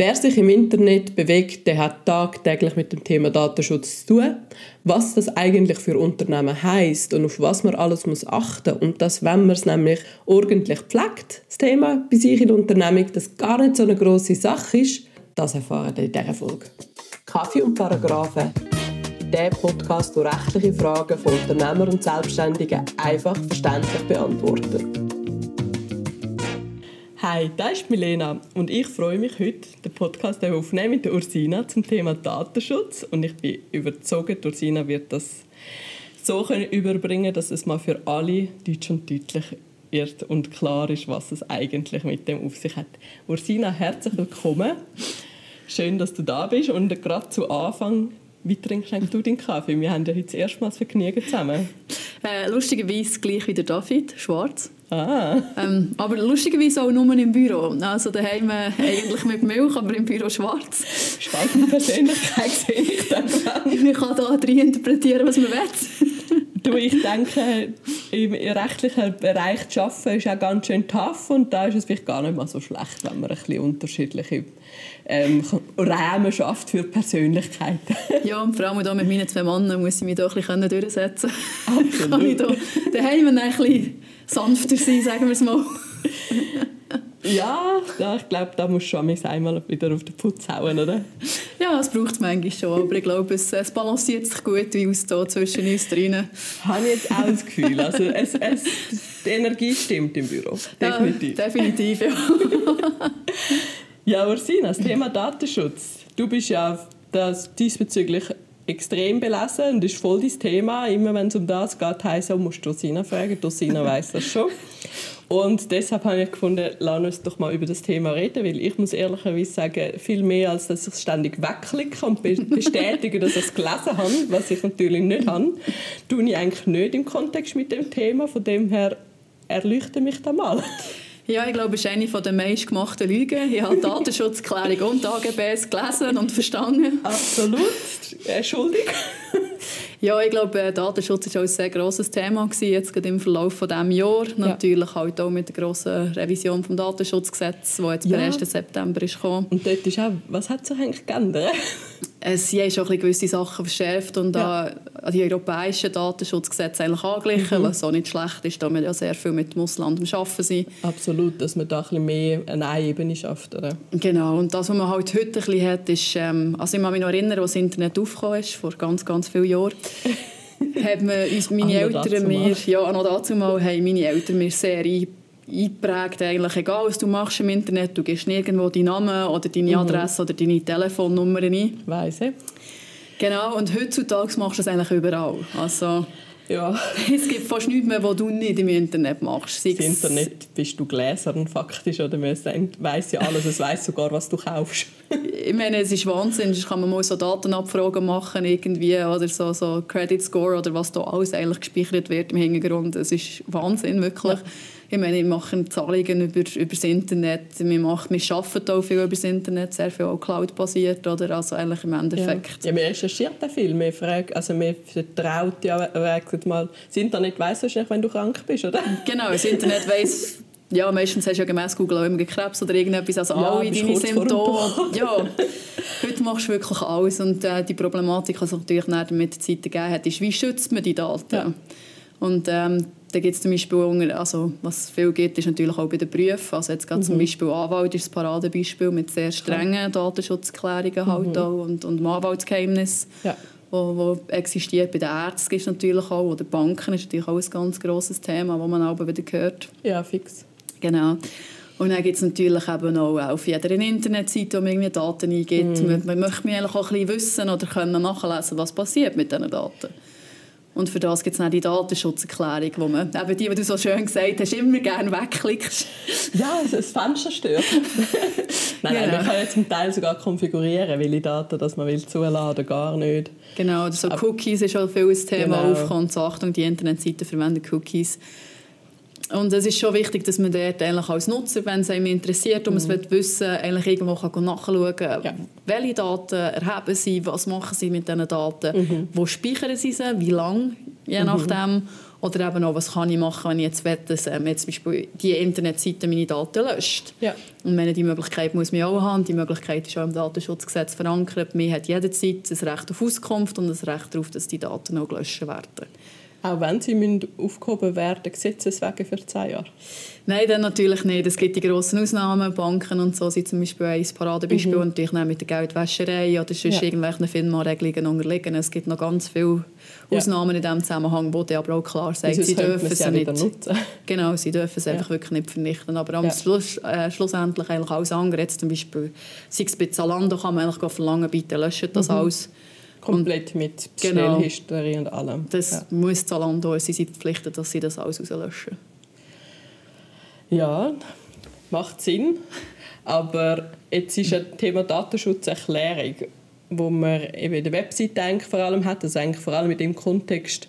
Wer sich im Internet bewegt, der hat tagtäglich mit dem Thema Datenschutz zu tun. Was das eigentlich für Unternehmen heißt und auf was man alles muss achten und dass, wenn man es nämlich ordentlich pflegt, das Thema bei sich in der Unternehmung, das gar nicht so eine große Sache ist, das erfahren wir in dieser Folge. Kaffee und Paragraphen. Der Podcast, der rechtliche Fragen von Unternehmern und Selbstständigen einfach verständlich beantwortet. Hi, das ist Milena und ich freue mich heute, den Podcast aufnehmen mit Ursina zum Thema Datenschutz und ich bin überzeugt, Ursina wird das so können überbringen, dass es mal für alle deutsch und deutlich wird und klar ist, was es eigentlich mit dem auf sich hat. Ursina, herzlich willkommen. Schön, dass du da bist und gerade zu Anfang wie trinkst du deinen Kaffee? Wir haben ja heute das erste Mal das Vergnügen zusammen. Äh, lustigerweise gleich wie der David, schwarz. Ah. Ähm, aber lustigerweise auch nur im Büro. Also daheim äh, eigentlich mit Milch, aber im Büro schwarz. Spannende Persönlichkeit sehe ich dann. Man kann da drin interpretieren, was man will. du, ich denke, im rechtlichen Bereich zu arbeiten ist auch ganz schön tough und da ist es vielleicht gar nicht mal so schlecht, wenn man ein bisschen unterschiedliche ähm, Rahmen schafft für Persönlichkeiten. ja, und vor allem da mit meinen zwei Männern muss ich mich da ein bisschen durchsetzen können. Kann ich da daheim ein bisschen sanfter sein, sagen wir es mal. ja, ja, ich glaube, da muss schon einmal wieder auf den Putz hauen, oder? Ja, es braucht es manchmal schon, aber ich glaube, es, es balanciert sich gut wie aus da zwischen uns drinnen. Habe ich jetzt auch das Gefühl. Also es, es, die Energie stimmt im Büro, definitiv. Ja, definitiv, ja. ja, Ursina, das Thema Datenschutz. Du bist ja das diesbezüglich extrem belesen und ist voll dein Thema. Immer wenn es um das geht, heisst es, musst du Rosina fragen. Rosina weiss das schon. Und deshalb habe ich gefunden, lass uns doch mal über das Thema reden, weil ich muss ehrlicherweise sagen, viel mehr als dass ich es ständig wegklicke und bestätige, dass ich es gelesen habe, was ich natürlich nicht habe, tue ich eigentlich nicht im Kontext mit dem Thema. Von dem her erleuchte mich da mal. Ja, ich glaube, es ist eine der meistgemachten Lügen. Ich habe Datenschutzklärung und AGBs gelesen und verstanden. Absolut. Entschuldigung. Ja, ich glaube, äh, Datenschutz war auch ein sehr grosses Thema gewesen, jetzt gerade im Verlauf von diesem Jahr. Ja. Natürlich halt auch mit der grossen Revision des Datenschutzgesetzes, die jetzt ja. per 1. September ist gekommen. Und dort ist auch, was hat sich eigentlich geändert? Es haben schon gewisse Sachen verschärft und ja. an die europäischen Datenschutzgesetze eigentlich angeglichen, mhm. was auch nicht schlecht ist, da wir ja sehr viel mit dem Ausland am Arbeiten sind. Absolut, dass man da ein bisschen mehr eine Ebene schafft, oder? Genau, und das, was man halt heute ein bisschen hat, ist, ähm, also ich kann mich noch erinnern, als das Internet aufgekommen ist, vor ganz, ganz vielen Jahren, haben uns meine Eltern mir, ja, noch dazu mal, haben meine Eltern mir sehr eingeprägt, eigentlich egal was du machst im Internet, du gibst nirgendwo deinen Namen oder deine mhm. Adresse oder deine Telefonnummer ein. Weiss ich. Genau, und heutzutage machst du das eigentlich überall. Also, ja. Es gibt fast nichts mehr, was du nicht im Internet machst. Im Internet bist du Gläsern faktisch, oder man weiss ja alles, es weiss sogar, was du kaufst. ich meine, es ist Wahnsinn, da kann man mal so Datenabfragen machen irgendwie, oder so, so Credit Score oder was da alles eigentlich gespeichert wird im Hintergrund. Es ist Wahnsinn, wirklich. Ja. Ich meine, wir machen Zahlungen über, über das Internet, wir, machen, wir arbeiten auch viel über das Internet, sehr viel auch Cloud-basiert, oder? Also eigentlich im Endeffekt. Ja, ja man recherchiert auch viel, wir fragen, also man vertraut ja mal, das Internet weiss wahrscheinlich, wenn du krank bist, oder? Genau, das Internet weiss ja, meistens hast du ja gemäß Google auch immer Krebs oder irgendetwas, also ja, alle deine Symptome. Ja, heute machst du wirklich alles und äh, die Problematik, die es natürlich mit der Zeit gegeben hat, ist, wie schützt man die Daten? Ja. Und ähm, da gibt es zum Beispiel, also was viel gibt, ist natürlich auch bei den Berufen. Also jetzt gerade mhm. zum Beispiel Anwalt ist das Paradebeispiel mit sehr strengen Datenschutzklärungen mhm. halt auch und, und Anwaltsgeheimnis. Ja. Wo, wo, existiert. Bei den Ärzten ist natürlich auch, oder Banken ist natürlich auch ein ganz grosses Thema, das man auch wieder hört. Ja, fix. Genau. Und dann gibt es natürlich eben auch auf jeder Internetseite, wo man irgendwie Daten eingibt. Mm. Man, man möchte eigentlich auch ein bisschen wissen oder können nachlesen, was passiert mit diesen Daten. Und für das gibt es dann die Datenschutzerklärung, wo man, eben die, die du so schön gesagt hast, immer gerne wegklickst. Ja, also das Fenster stört. nein, genau. man kann ja zum Teil sogar konfigurieren, welche Daten dass man will zuladen oder gar nicht. Genau, so Cookies ist schon viel ein Thema genau. aufgekommen. Achtung, die Internetseiten verwenden Cookies. Und es ist schon wichtig, dass man dort eigentlich als Nutzer, wenn es einem interessiert und mhm. man es wissen eigentlich irgendwo kann nachschauen kann, ja. welche Daten erheben sie, was machen sie mit diesen Daten, mhm. wo speichern sie sie, wie lange, je mhm. nachdem. Oder eben auch, was kann ich machen, wenn ich jetzt will, dass ähm, jetzt zum Beispiel die Internetseite meine Daten löscht. Ja. Und meine, die Möglichkeit muss man auch haben. Die Möglichkeit ist auch im Datenschutzgesetz verankert. Man hat jederzeit ein Recht auf Auskunft und ein Recht darauf, dass die Daten auch gelöscht werden. Auch wenn sie müssen aufgehoben werden gesetzeswegen für zehn Jahre? Nein, dann natürlich nicht. Es gibt die grossen Ausnahmen. Banken und so sind zum Beispiel ein Paradebeispiel. Mhm. Und natürlich mit der Geldwäscherei oder sonst ja. irgendwelchen FINMA-Regelungen unterliegen. Es gibt noch ganz viele Ausnahmen ja. in diesem Zusammenhang, wo die aber auch klar sagen, sie dürfen es nicht. Nutzen. Genau, sie dürfen es ja. einfach wirklich nicht vernichten. Aber am Schluss, äh, schlussendlich eigentlich alles andere. Jetzt zum Beispiel, sei es bei Zalando, kann man eigentlich verlangen, bitte löschen das mhm. alles. Komplett mit genau, Bestellhistorie und allem. Das ja. muss Zalando, sie sind verpflichtet, dass sie das alles rauslöschen. Ja, macht Sinn. Aber jetzt ist ein Thema Datenschutzerklärung, wo man eben in der Webseite eigentlich vor allem hat, also eigentlich vor allem in dem Kontext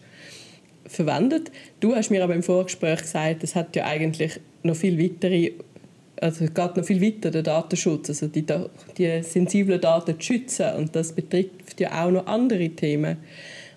verwendet. Du hast mir aber im Vorgespräch gesagt, es hat ja eigentlich noch viel weitere also geht noch viel weiter, der Datenschutz, also die, die sensiblen Daten zu schützen und das betrifft ja auch noch andere Themen.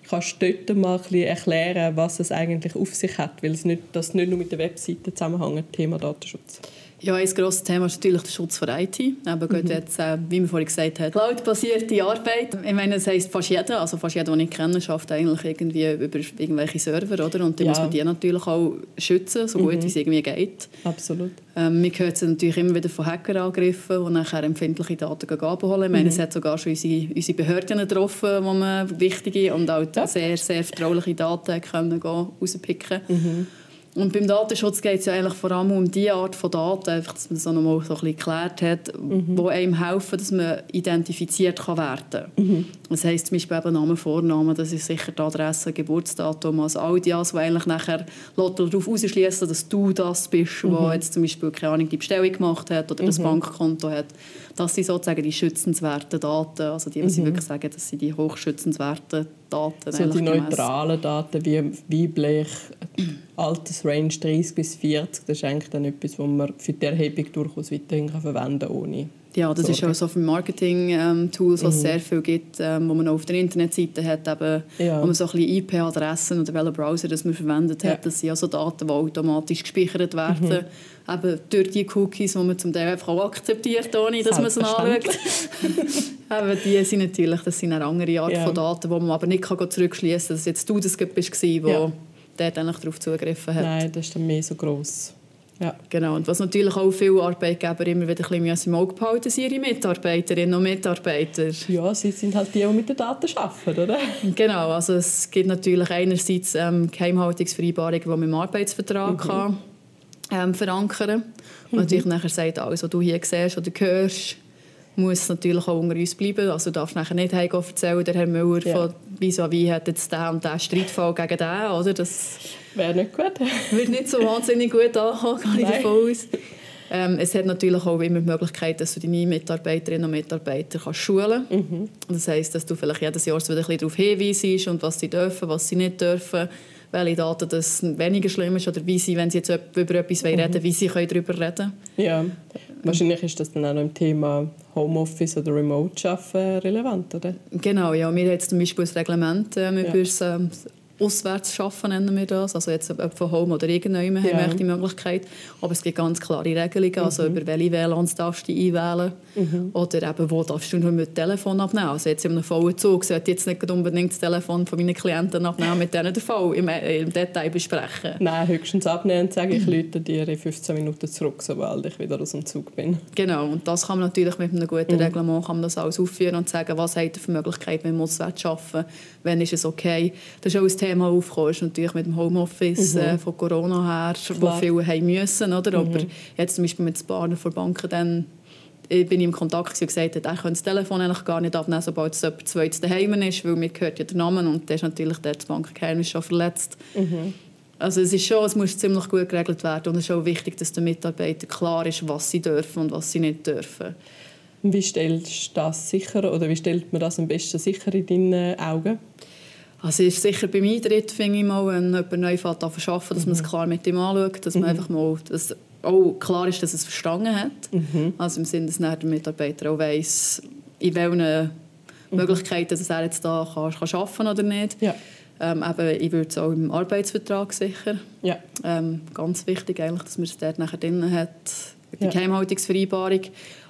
Kannst du dort mal ein erklären, was es eigentlich auf sich hat, weil es nicht, das nicht nur mit der Webseite zusammenhängt, Thema Datenschutz? Ja, ein grosses Thema ist natürlich der Schutz von IT. Eben mhm. jetzt, äh, wie man vorhin gesagt hat, cloud-basierte Arbeit. Ich meine, das heisst fast jeder, also fast jeder, den ich kenne, schafft eigentlich irgendwie über irgendwelche Server, oder? Und dann ja. muss man die natürlich auch schützen, so gut mhm. wie es irgendwie geht. Absolut. Ähm, wir hören natürlich immer wieder von Hackerangriffen, die nachher empfindliche Daten abholen. Ich meine, mhm. es hat sogar schon unsere, unsere Behörden getroffen, wo man wichtige und auch ja. sehr, sehr vertrauliche Daten können rauspicken können. Und beim Datenschutz geht es ja eigentlich vor allem um die Art von Daten, einfach, dass man das auch noch mal so ein bisschen geklärt hat, mhm. die einem helfen, dass man identifiziert kann werden kann. Mhm. Das heisst zum Beispiel eben Name, Vorname, das ist sicher die Adresse, Geburtsdatum, also all die, die eigentlich nachher darauf ausschließen, dass du das bist, mhm. der jetzt zum Beispiel keine Ahnung, die Bestellung gemacht hat oder das mhm. Bankkonto hat. Das sind sozusagen die schützenswerten Daten, also die, was mhm. ich wirklich sagen, das sind die hochschützenswerten Daten. So die neutralen Daten wie weiblich, Altersrange 30 bis 40, das ist eigentlich dann etwas, was man für die Erhebung durchaus weiterhin verwenden kann, ohne ja, das Sorge. ist auch so für Marketing-Tools, ähm, was es mhm. sehr viel gibt, ähm, wo man auch auf der Internetseite hat, eben, ja. wo man so ein bisschen IP-Adressen oder welchen Browser das man verwendet hat. Das sind also Daten, die automatisch gespeichert werden. Mhm. Eben durch die Cookies, die man zum Teil einfach auch akzeptiert, ohne dass man es anschaut. eben, die sind natürlich, das sind eine andere Art ja. von Daten, die man aber nicht zurückschließen kann, dass jetzt du das bist, der ja. dort darauf zugegriffen hat. Nein, das ist dann mehr so gross. Ja. Genau. Und was natürlich auch viele Arbeitgeber immer wieder ein bisschen im Auge behalten sind ihre Mitarbeiterinnen und Mitarbeiter. Ja, sie sind halt die, die mit den Daten arbeiten, oder? Genau. Also es gibt natürlich einerseits ähm, Geheimhaltungsvereinbarungen, die man im Arbeitsvertrag mhm. kann, ähm, verankern kann. Und mhm. natürlich nachher sagt, alles, was du hier siehst oder hörst, muss natürlich auch unter uns bleiben. Also du darfst nachher nicht erzählen, der Herr Müller ja. von vis-à-vis hat jetzt den und den Streitfall gegen den, oder? Das wäre nicht gut. wird nicht so wahnsinnig gut ankommen, gehe ich davon aus. Ähm, es hat natürlich auch immer die Möglichkeit, dass du deine Mitarbeiterinnen und Mitarbeiter kannst schulen kannst. Mhm. Das heisst, dass du vielleicht jedes Jahr wieder ein bisschen darauf hinweisst und was sie dürfen, was sie nicht dürfen, welche Daten das weniger schlimm ist oder wie sie, wenn sie jetzt über etwas mhm. reden wie sie darüber reden können. Ja, wahrscheinlich ist das dann auch noch im Thema Homeoffice oder Remote Arbeiten relevant, oder? Genau, ja. Wir haben jetzt zum Beispiel ein Reglement äh, über ja. das auswärts arbeiten, nennen wir das. Also jetzt ob von Home oder irgendjemand ja. haben wir die Möglichkeit. Aber es gibt ganz klare Regelungen, also mhm. über welche WLANs darfst du einwählen mhm. oder eben wo darfst du nur mit Telefon abnehmen. Also jetzt in einem vollen Zug sollte ich jetzt nicht unbedingt das Telefon von meinen Klienten abnehmen, mit denen den Fall im, äh, im Detail besprechen. Nein, höchstens abnehmen und sagen, ich Leute dir in 15 Minuten zurück, sobald ich wieder aus dem Zug bin. Genau, und das kann man natürlich mit einem guten mhm. Reglement kann man das alles aufführen und sagen, was hat er für Möglichkeiten, wenn man auswärts arbeiten, wenn ist es okay. Das ist auch ein Thema aufgekommen, ist natürlich mit dem Homeoffice mhm. äh, von Corona her, Klar. wo viele haben müssen, oder? Mhm. aber jetzt zum Beispiel mit den Partnern von Banken dann ich bin im Kontakt und gesagt hat, er könnte das Telefon eigentlich gar nicht abnehmen, sobald es jemand zweites daheim ist, weil mir gehört ja der Name und der ist natürlich der das Bankgeheimnis schon verletzt. Mhm. Also es ist schon, es muss ziemlich gut geregelt werden und es ist auch wichtig, dass den Mitarbeitern klar ist, was sie dürfen und was sie nicht dürfen. Wie stellst du das sicher oder wie stellt man das am besten sicher in deinen Augen? Also ist sicher beim Eintritt, finde ich mal, wenn jemand neu fährt, arbeiten, dass man es mhm. klar mit ihm anschaut, dass man mhm. einfach mal dass auch klar ist, dass er es verstanden hat. Mhm. Also im Sinne, dass der Mitarbeiter auch weiss, in welchen mhm. Möglichkeiten dass er jetzt da kann, kann arbeiten oder nicht. Ja. Ähm, eben, ich würde es auch im Arbeitsvertrag sicher. Ja. Ähm, ganz wichtig eigentlich, dass man es dort nachher drin hat. Die ja. Geheimhaltungsvereinbarung.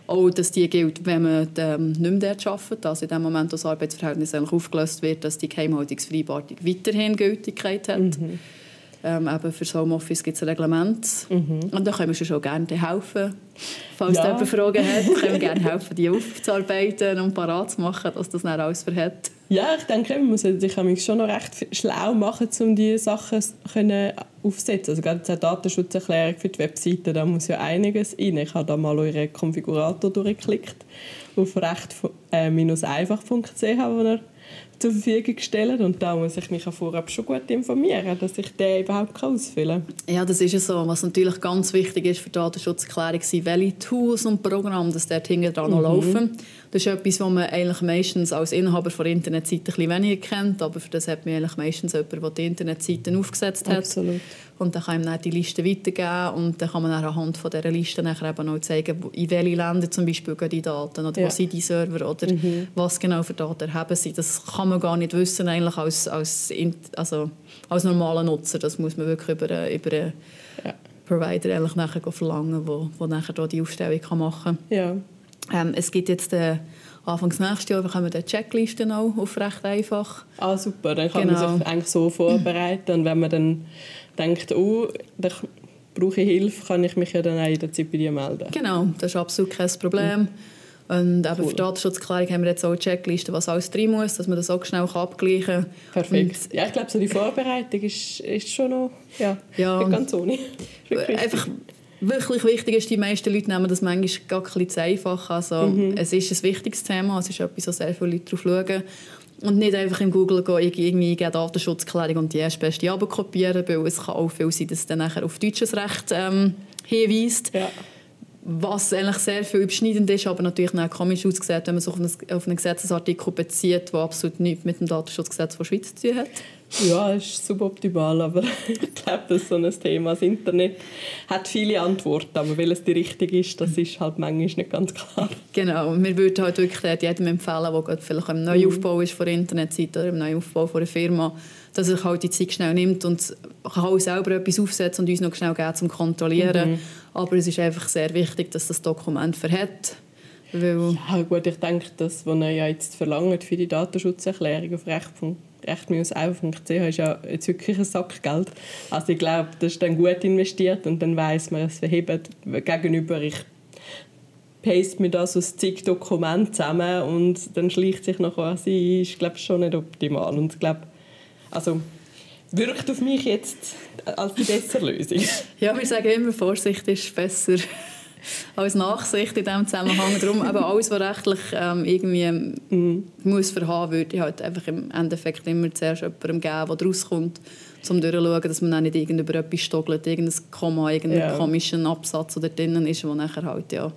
Auch, dass die gilt, wenn man ähm, nicht mehr dort arbeitet. Also in dem Moment, wo das Arbeitsverhältnis eigentlich aufgelöst wird, dass die Geheimhaltungsvereinbarung weiterhin Gültigkeit hat. Mhm. Ähm, eben für das Homeoffice gibt es ein Reglement. Mhm. Und da können wir schon gerne helfen. Falls ja. jemand Fragen hat, können wir gerne helfen, die aufzuarbeiten und parat zu machen, dass das dann alles verhält. Ja, ich denke, man muss sich schon noch recht schlau machen, um diese Sachen können aufzusetzen. Also gerade die Datenschutzerklärung für die Webseite, da muss ja einiges rein. Ich habe da mal euren Konfigurator durchgeklickt auf recht-einfach.ch, wo er zur Verfügung stellen und da muss ich mich vorab schon gut informieren, dass ich den überhaupt ausfüllen kann. Ja, das ist ja so. Was natürlich ganz wichtig ist für die Datenschutzerklärung sind, welche Tools und Programme das dort hinten dran mhm. laufen. Das ist etwas, was man eigentlich meistens als Inhaber von Internetseiten ein bisschen weniger kennt, aber für das hat man eigentlich meistens jemanden, der die Internetseiten aufgesetzt hat. Absolut. Und dann kann ihm dann die Liste weitergeben und dann kann man dann anhand von dieser Liste nachher eben auch zeigen, in welche Länder zum Beispiel gehen die Daten oder ja. was sind die Server oder mhm. was genau für Daten haben sie. Das kann man gar nicht wissen eigentlich als, als, also, als normaler Nutzer. Das muss man wirklich über, über einen ja. Provider eigentlich nachher verlangen, wo, wo nachher die Aufstellung kann machen kann. Ja. Ähm, es gibt jetzt den Anfangs nächstes Jahr bekommen wir Checklisten auch auf recht einfach. Ah, super. Dann kann genau. man sich eigentlich so vorbereiten. Und wenn man dann denkt, oh, da brauche ich Hilfe, kann ich mich ja dann auch in der Zeit bei dir melden. Genau, das ist absolut kein Problem. Und eben cool. für Datenschutzklärung haben wir jetzt auch eine Checkliste, was alles drin muss, dass man das auch schnell abgleichen kann. Perfekt. Und ja, ich glaube, so die Vorbereitung ist, ist schon noch ja, ja, ganz ohne. Einfach wirklich wichtig ist, die meisten Leute nehmen das manchmal gar ein bisschen zu einfach. Also, mhm. Es ist ein wichtiges Thema, es ist etwas, wo sehr viele Leute darauf schauen. Und nicht einfach in Google gehen, irgendwie eingeben, Datenschutzklärung und die erste beste kopieren, weil es kann auch viel sein, dass es dann nachher auf deutsches Recht ähm, hinweist. Ja. Was eigentlich sehr viel überschneidend ist, aber natürlich auch komisch aussieht, wenn man sich auf einen, auf einen Gesetzesartikel bezieht, der absolut nichts mit dem Datenschutzgesetz der Schweiz zu tun hat. Ja, es ist suboptimal, aber ich glaube, das ist so ein Thema. Das Internet hat viele Antworten, aber welches die richtige ist, das ist halt manchmal nicht ganz klar. Genau, wir würden halt wirklich jedem empfehlen, der gerade vielleicht im Neuaufbau ist von der Internetseite oder im Neuaufbau von einer Firma, dass er halt die Zeit schnell nimmt und kann auch selber etwas aufsetzen und uns noch schnell geben, zum Kontrollieren. Mhm. Aber es ist einfach sehr wichtig, dass das Dokument verhält. Weil ja, gut, ich denke, das, was er ja jetzt verlangt für die Datenschutzerklärung auf Recht.ch recht-auf.ch ist ja jetzt wirklich ein Sackgeld. Also ich glaube, das ist dann gut investiert und dann weiß man, es verhebt gegenüber, ich paste mir das aus zig Dokumenten zusammen und dann schleicht sich noch was ein, ist glaube schon nicht optimal und ich glaube, also wirkt auf mich jetzt als die bessere Lösung. ja, wir sagen immer, Vorsicht ist besser als Nachsicht in diesem Zusammenhang. Darum aber alles, was rechtlich ähm, irgendwie mhm. muss verhaben, würde ich halt einfach im Endeffekt immer zuerst jemandem geben, der rauskommt, um durchzuschauen, dass man dann nicht über etwas stoggelt, irgendein Komma, irgendeinen ja. komischen Absatz, der drinnen ist, der nachher halt ja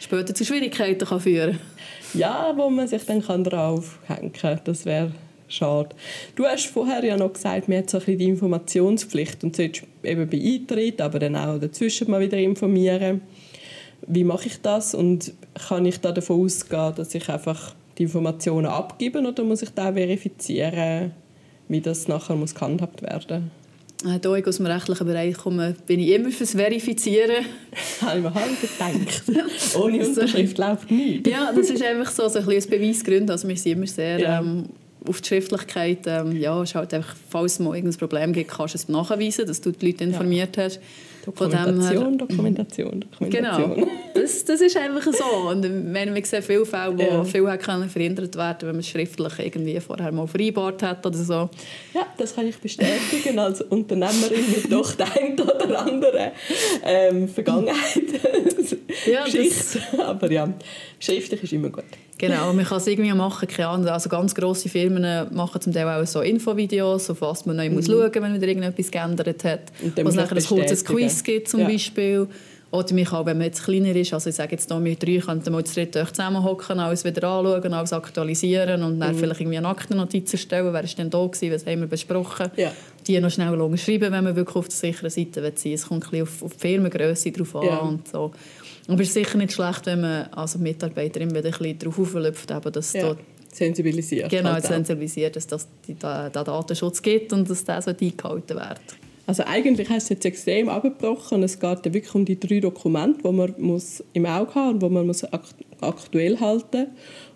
später zu Schwierigkeiten kann führen kann. Ja, wo man sich dann kann draufhängen kann. Das wäre schade. Du hast vorher ja noch gesagt, man hat so ein bisschen die Informationspflicht und solltest eben bei Eintritt, aber dann auch dazwischen mal wieder informieren wie mache ich das und kann ich da davon ausgehen, dass ich einfach die Informationen abgebe oder muss ich da verifizieren, wie das nachher muss gehandhabt werden äh, da ich aus dem rechtlichen Bereich komme, bin ich immer fürs Verifizieren. Habe ich mir halb gedacht. Ohne Unterschrift läuft nichts. Ja, das ist einfach so, so ein, ein Beweisgrund. Also wir sind immer sehr ja. ähm, auf die Schriftlichkeit. Ähm, ja, ist halt einfach, falls es mal irgendein Problem gibt, kannst du es nachweisen, dass du die Leute informiert ja. hast. Dokumentation, Dokumentation, Dokumentation. Genau, das, das ist einfach so. Und wenn wir sehen viele Fälle, wo ja. viel können verhindert werden wenn man es schriftlich irgendwie vorher mal vereinbart hat oder so. Ja, das kann ich bestätigen als Unternehmerin mit doch der einen oder anderen ähm, Vergangenheit. Ja, Geschichte. Aber ja, schriftlich ist immer gut. Genau, man kann es irgendwie machen, keine Ahnung. Also ganz grosse Firmen machen zum Teil auch so Infovideos, auf was man neu mhm. muss schauen muss, wenn wieder irgendetwas geändert hat. Was nachher ein kurzes Quiz gibt zum ja. Beispiel. Oder man kann, wenn man jetzt kleiner ist, also ich sage jetzt hier, wir drei könnten mal zu dritt zusammenhocken, alles wieder anschauen, alles aktualisieren und dann mhm. vielleicht irgendwie eine Aktennotiz erstellen, wer ist denn da gewesen, was haben wir besprochen. Ja. Die noch schnell schreiben, wenn man wirklich auf der sicheren Seite sein will. Es kommt ein bisschen auf, auf die Firmengröße drauf an ja. und so. Aber es ist sicher nicht schlecht, wenn man als Mitarbeiterin wieder ein bisschen darauf auflöpft, dass ja. sensibilisiert. Genau, halt sensibilisiert, dass es da, da Datenschutz gibt und dass das eingehalten wird. Also eigentlich hast du es jetzt extrem abgebrochen. Es geht wirklich um die drei Dokumente, die man muss im Auge haben und die man muss aktuell halten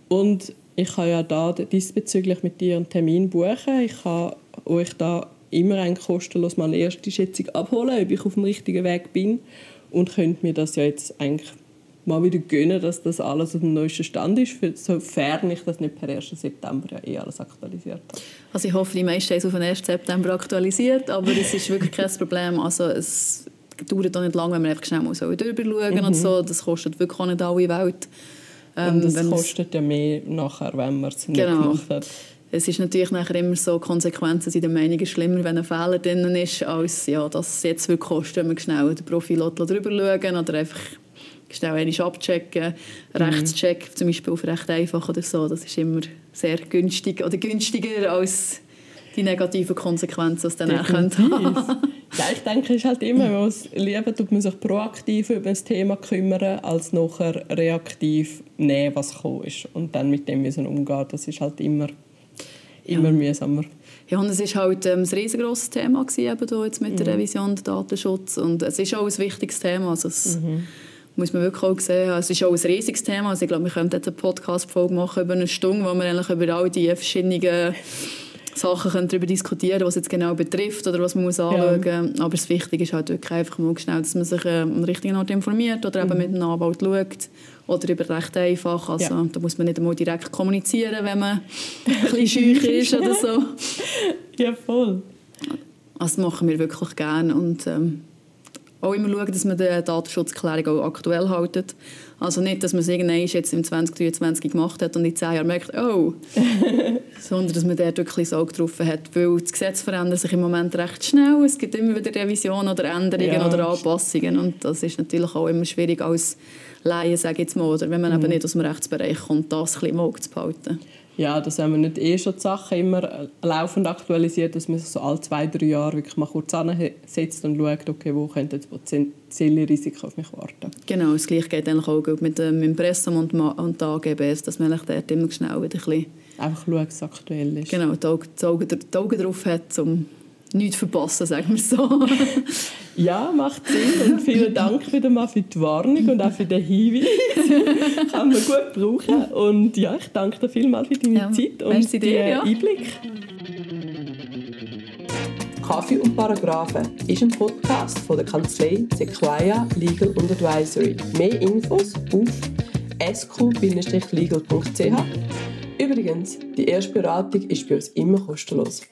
muss. Und ich kann ja da diesbezüglich mit dir einen Termin buchen. Ich kann euch da immer eigentlich kostenlos mal eine erste Schätzung abholen, ob ich auf dem richtigen Weg bin und könnt mir das ja jetzt eigentlich mal wieder gönnen, dass das alles auf dem neuesten Stand ist, sofern ich das nicht per 1. September ja eh alles aktualisiert habe. Also ich hoffe, die meisten haben es auf den 1. September aktualisiert, aber es ist wirklich kein Problem. Also es dauert auch nicht lange, wenn man einfach schnell mal so drüber schauen mhm. und so. Das kostet wirklich auch nicht alle Welt. Ähm, und es kostet ja mehr nachher, wenn man es nicht genau. gemacht hat. Es ist natürlich nachher immer so, Konsequenzen sind der Meinung schlimmer, wenn ein Fehler drin ist, als ja, dass es jetzt wirklich kostet, wenn man schnell den Profil drüber schauen oder einfach schnell einmal abchecken. Mhm. Rechtscheck zum Beispiel auf recht einfach oder so, das ist immer sehr günstig oder günstiger als die negativen Konsequenzen, die dann haben Ja, ich denke, es ist halt immer, man muss lieber tut man sich proaktiv über das Thema kümmern, als nachher reaktiv nehmen, was gekommen ist und dann mit dem müssen umgehen. Das ist halt immer, immer ja. mühsamer. Ja, und es ist halt ähm, ein riesengroßes Thema gewesen, eben hier jetzt mit mhm. der Revision des Datenschutz und es ist auch ein wichtiges Thema. Also es, mhm muss man wirklich auch sehen. Es ist auch ein riesiges Thema. Also ich glaube, wir könnten jetzt eine Podcast-Folge machen über eine Stunde, wo wir eigentlich über all die verschiedenen Sachen können darüber diskutieren was es jetzt genau betrifft oder was man muss anschauen muss. Ja. Aber das Wichtige ist halt wirklich einfach mal schnell, dass man sich äh, am richtigen Ort informiert oder eben mhm. mit einem Anwalt schaut. Oder über recht einfach. Also ja. da muss man nicht einmal direkt kommunizieren, wenn man ein bisschen schüch ist oder so. Ja, voll. Also das machen wir wirklich gerne und ähm, auch immer schauen, dass man die Datenschutzklärung auch aktuell hält. Also nicht, dass man es irgendwann jetzt im 2023 gemacht hat und in zehn Jahren merkt, oh, sondern dass man dort wirklich so getroffen hat, weil das Gesetz verändert sich im Moment recht schnell. Es gibt immer wieder Revisionen oder Änderungen ja. oder Anpassungen und das ist natürlich auch immer schwierig als Laie, sage jetzt mal, oder wenn man mhm. eben nicht aus dem Rechtsbereich kommt, das ein bisschen im Auge zu behalten ja, dass wenn man nicht eh schon die Sachen immer äh, laufend aktualisiert, dass man sich so alle zwei, drei Jahre wirklich mal kurz ansetzt und schaut, okay, wo könnten potenzielle Risiken auf mich warten. Genau, das Gleiche geht eigentlich auch mit dem Impressum und, und der AGBs, dass man dort immer schnell wieder ein bisschen... Einfach schaut, was aktuell ist. Genau, die Augen, die Augen drauf hat, um nichts verpassen, sagen wir so. ja, macht Sinn und vielen Dank wieder mal für die Warnung und auch für den Hinweis. Kann man gut brauchen und ja, ich danke dir vielmals für deine ja, Zeit und den ja. Einblick. Kaffee und Paragraphen ist ein Podcast von der Kanzlei Sequoia Legal und Advisory. Mehr Infos auf sq-legal.ch. Übrigens, die erste Beratung ist bei uns immer kostenlos.